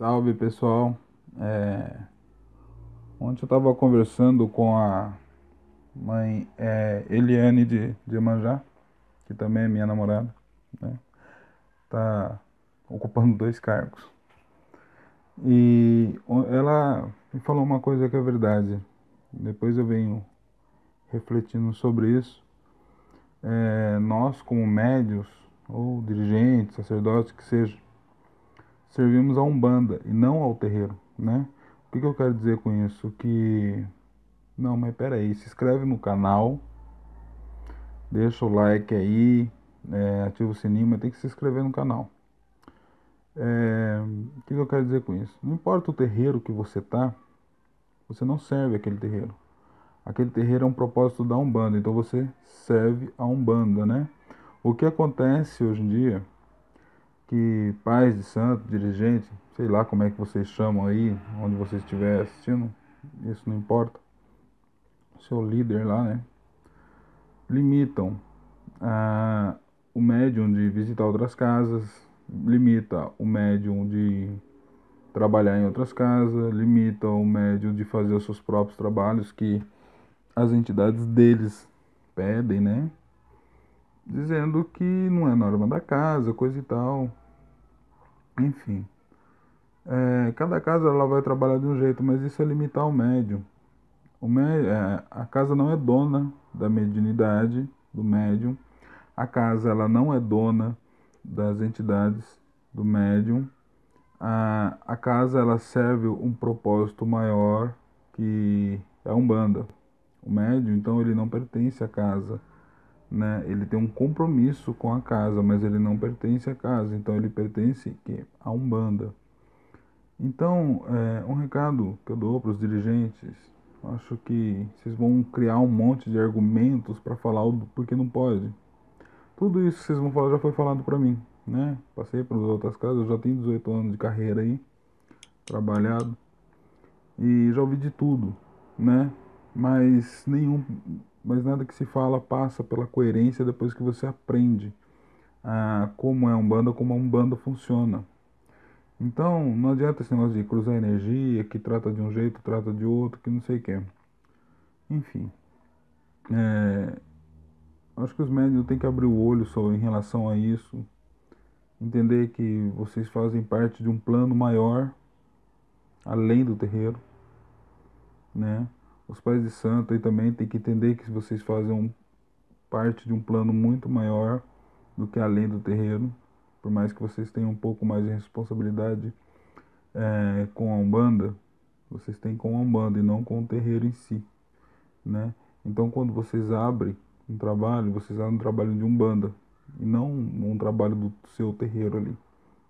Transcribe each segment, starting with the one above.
Salve pessoal, é... ontem eu estava conversando com a mãe é, Eliane de, de Manjá, que também é minha namorada, né? Tá ocupando dois cargos. E ela me falou uma coisa que é verdade. Depois eu venho refletindo sobre isso. É, nós como médios ou dirigentes, sacerdotes, que seja, servimos a Umbanda e não ao terreiro, né? O que, que eu quero dizer com isso? Que. Não, mas peraí, se inscreve no canal, deixa o like aí, é, ativa o sininho, mas tem que se inscrever no canal. É, o que, que eu quero dizer com isso? Não importa o terreiro que você tá, você não serve aquele terreiro. Aquele terreiro é um propósito da Umbanda, então você serve a Umbanda, né? O que acontece hoje em dia que pais de santo, dirigente, sei lá como é que vocês chamam aí, onde você estiver assistindo, isso não importa, seu líder lá, né? Limitam ah, o médium de visitar outras casas, limita o médium de trabalhar em outras casas, limita o médium de fazer os seus próprios trabalhos que as entidades deles pedem, né? Dizendo que não é norma da casa, coisa e tal. Enfim. É, cada casa ela vai trabalhar de um jeito, mas isso é limitar o médium. O médium é, a casa não é dona da mediunidade do médium. A casa ela não é dona das entidades do médium. A, a casa ela serve um propósito maior que é a Umbanda. O médium, então, ele não pertence à casa né, ele tem um compromisso com a casa, mas ele não pertence à casa, então ele pertence que, a Umbanda. Então, é, um recado que eu dou para os dirigentes, acho que vocês vão criar um monte de argumentos para falar o porquê não pode. Tudo isso que vocês vão falar já foi falado para mim, né? Passei para outras casas, já tenho 18 anos de carreira aí, trabalhado, e já ouvi de tudo, né? Mas nenhum mas nada que se fala passa pela coerência depois que você aprende ah, como é um banda, como um banda funciona. Então, não adianta esse negócio de cruzar energia, que trata de um jeito, trata de outro, que não sei o que. Enfim. É, acho que os médios têm que abrir o olho só em relação a isso. Entender que vocês fazem parte de um plano maior, além do terreiro, né? Os pais de santo aí também tem que entender que vocês fazem um, parte de um plano muito maior do que além do terreiro, por mais que vocês tenham um pouco mais de responsabilidade é, com a Umbanda, vocês têm com a Umbanda e não com o terreiro em si, né? Então quando vocês abrem um trabalho, vocês abrem um trabalho de Umbanda e não um trabalho do seu terreiro ali,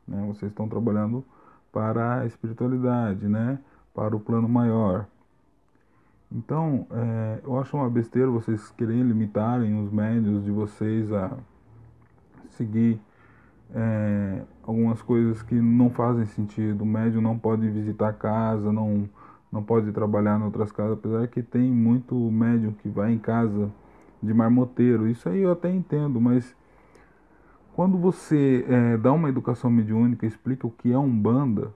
né? Vocês estão trabalhando para a espiritualidade, né? Para o plano maior, então, é, eu acho uma besteira vocês querem limitarem os médios de vocês a seguir é, algumas coisas que não fazem sentido. O médium não pode visitar casa, não, não pode trabalhar em outras casas, apesar que tem muito médium que vai em casa de marmoteiro. Isso aí eu até entendo, mas quando você é, dá uma educação mediúnica, explica o que é um banda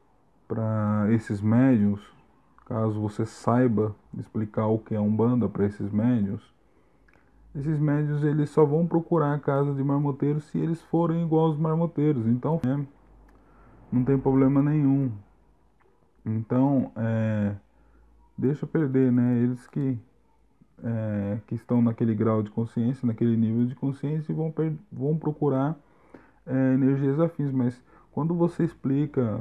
para esses médiums, Caso você saiba explicar o que é Umbanda para esses médios, esses médios eles só vão procurar a casa de marmoteiros se eles forem igual aos marmoteiros. Então, é, não tem problema nenhum. Então, é, deixa perder, né? Eles que, é, que estão naquele grau de consciência, naquele nível de consciência, vão, vão procurar é, energias afins. Mas quando você explica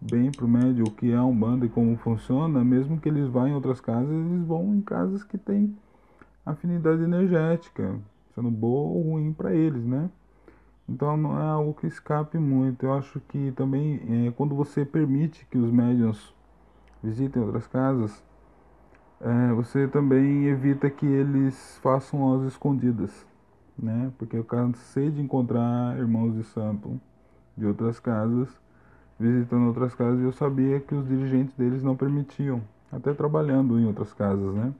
bem para o médio o que é um banda e como funciona, mesmo que eles vá em outras casas, eles vão em casas que têm afinidade energética, sendo boa ou ruim para eles, né? Então não é algo que escape muito. Eu acho que também é, quando você permite que os médiums visitem outras casas, é, você também evita que eles façam as escondidas, né? Porque eu cansei de encontrar irmãos de santo de outras casas visitando outras casas e eu sabia que os dirigentes deles não permitiam, até trabalhando em outras casas, né?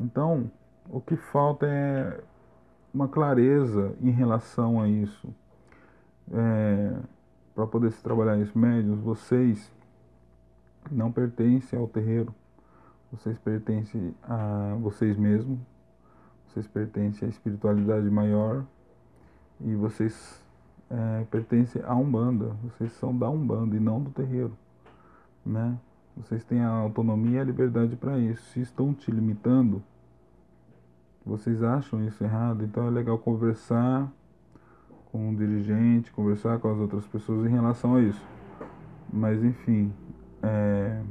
Então, o que falta é uma clareza em relação a isso. É, para poder se trabalhar isso, médios, vocês não pertencem ao terreiro, vocês pertencem a vocês mesmos, vocês pertencem à espiritualidade maior e vocês é, pertencem a Umbanda, vocês são da Umbanda e não do terreiro, né? Vocês têm a autonomia e a liberdade para isso. Se estão te limitando, vocês acham isso errado, então é legal conversar com o dirigente, conversar com as outras pessoas em relação a isso. Mas enfim, é...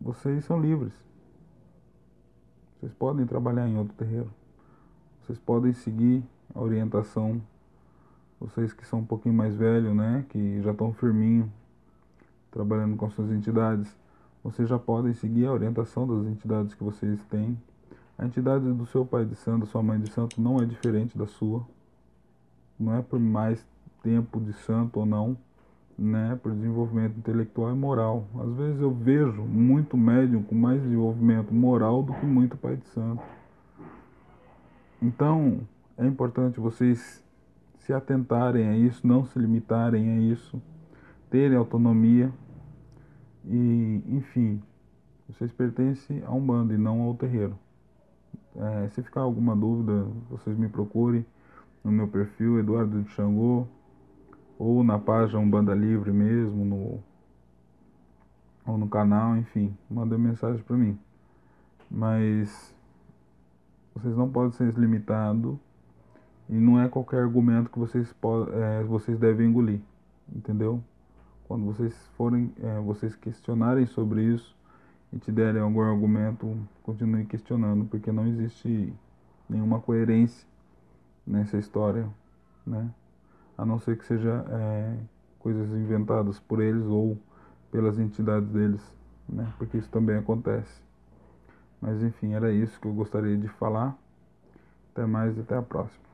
vocês são livres. Vocês podem trabalhar em outro terreiro. Vocês podem seguir a orientação. Vocês que são um pouquinho mais velhos, né? Que já estão firminho, trabalhando com suas entidades. Vocês já podem seguir a orientação das entidades que vocês têm. A entidade do seu pai de santo, sua mãe de santo, não é diferente da sua. Não é por mais tempo de santo ou não, né? Por desenvolvimento intelectual e moral. Às vezes eu vejo muito médium com mais desenvolvimento moral do que muito pai de santo. Então, é importante vocês se atentarem a isso, não se limitarem a isso, terem autonomia e, enfim, vocês pertencem a um bando e não ao terreiro. É, se ficar alguma dúvida, vocês me procurem no meu perfil Eduardo de Xangô ou na página Umbanda Livre mesmo, no, ou no canal, enfim, mandem mensagem para mim. Mas vocês não podem ser limitados e não é qualquer argumento que vocês, é, vocês devem engolir, entendeu? Quando vocês forem, é, vocês questionarem sobre isso e te derem algum argumento, continue questionando, porque não existe nenhuma coerência nessa história, né? A não ser que seja é, coisas inventadas por eles ou pelas entidades deles, né? Porque isso também acontece. Mas enfim, era isso que eu gostaria de falar. Até mais até a próxima.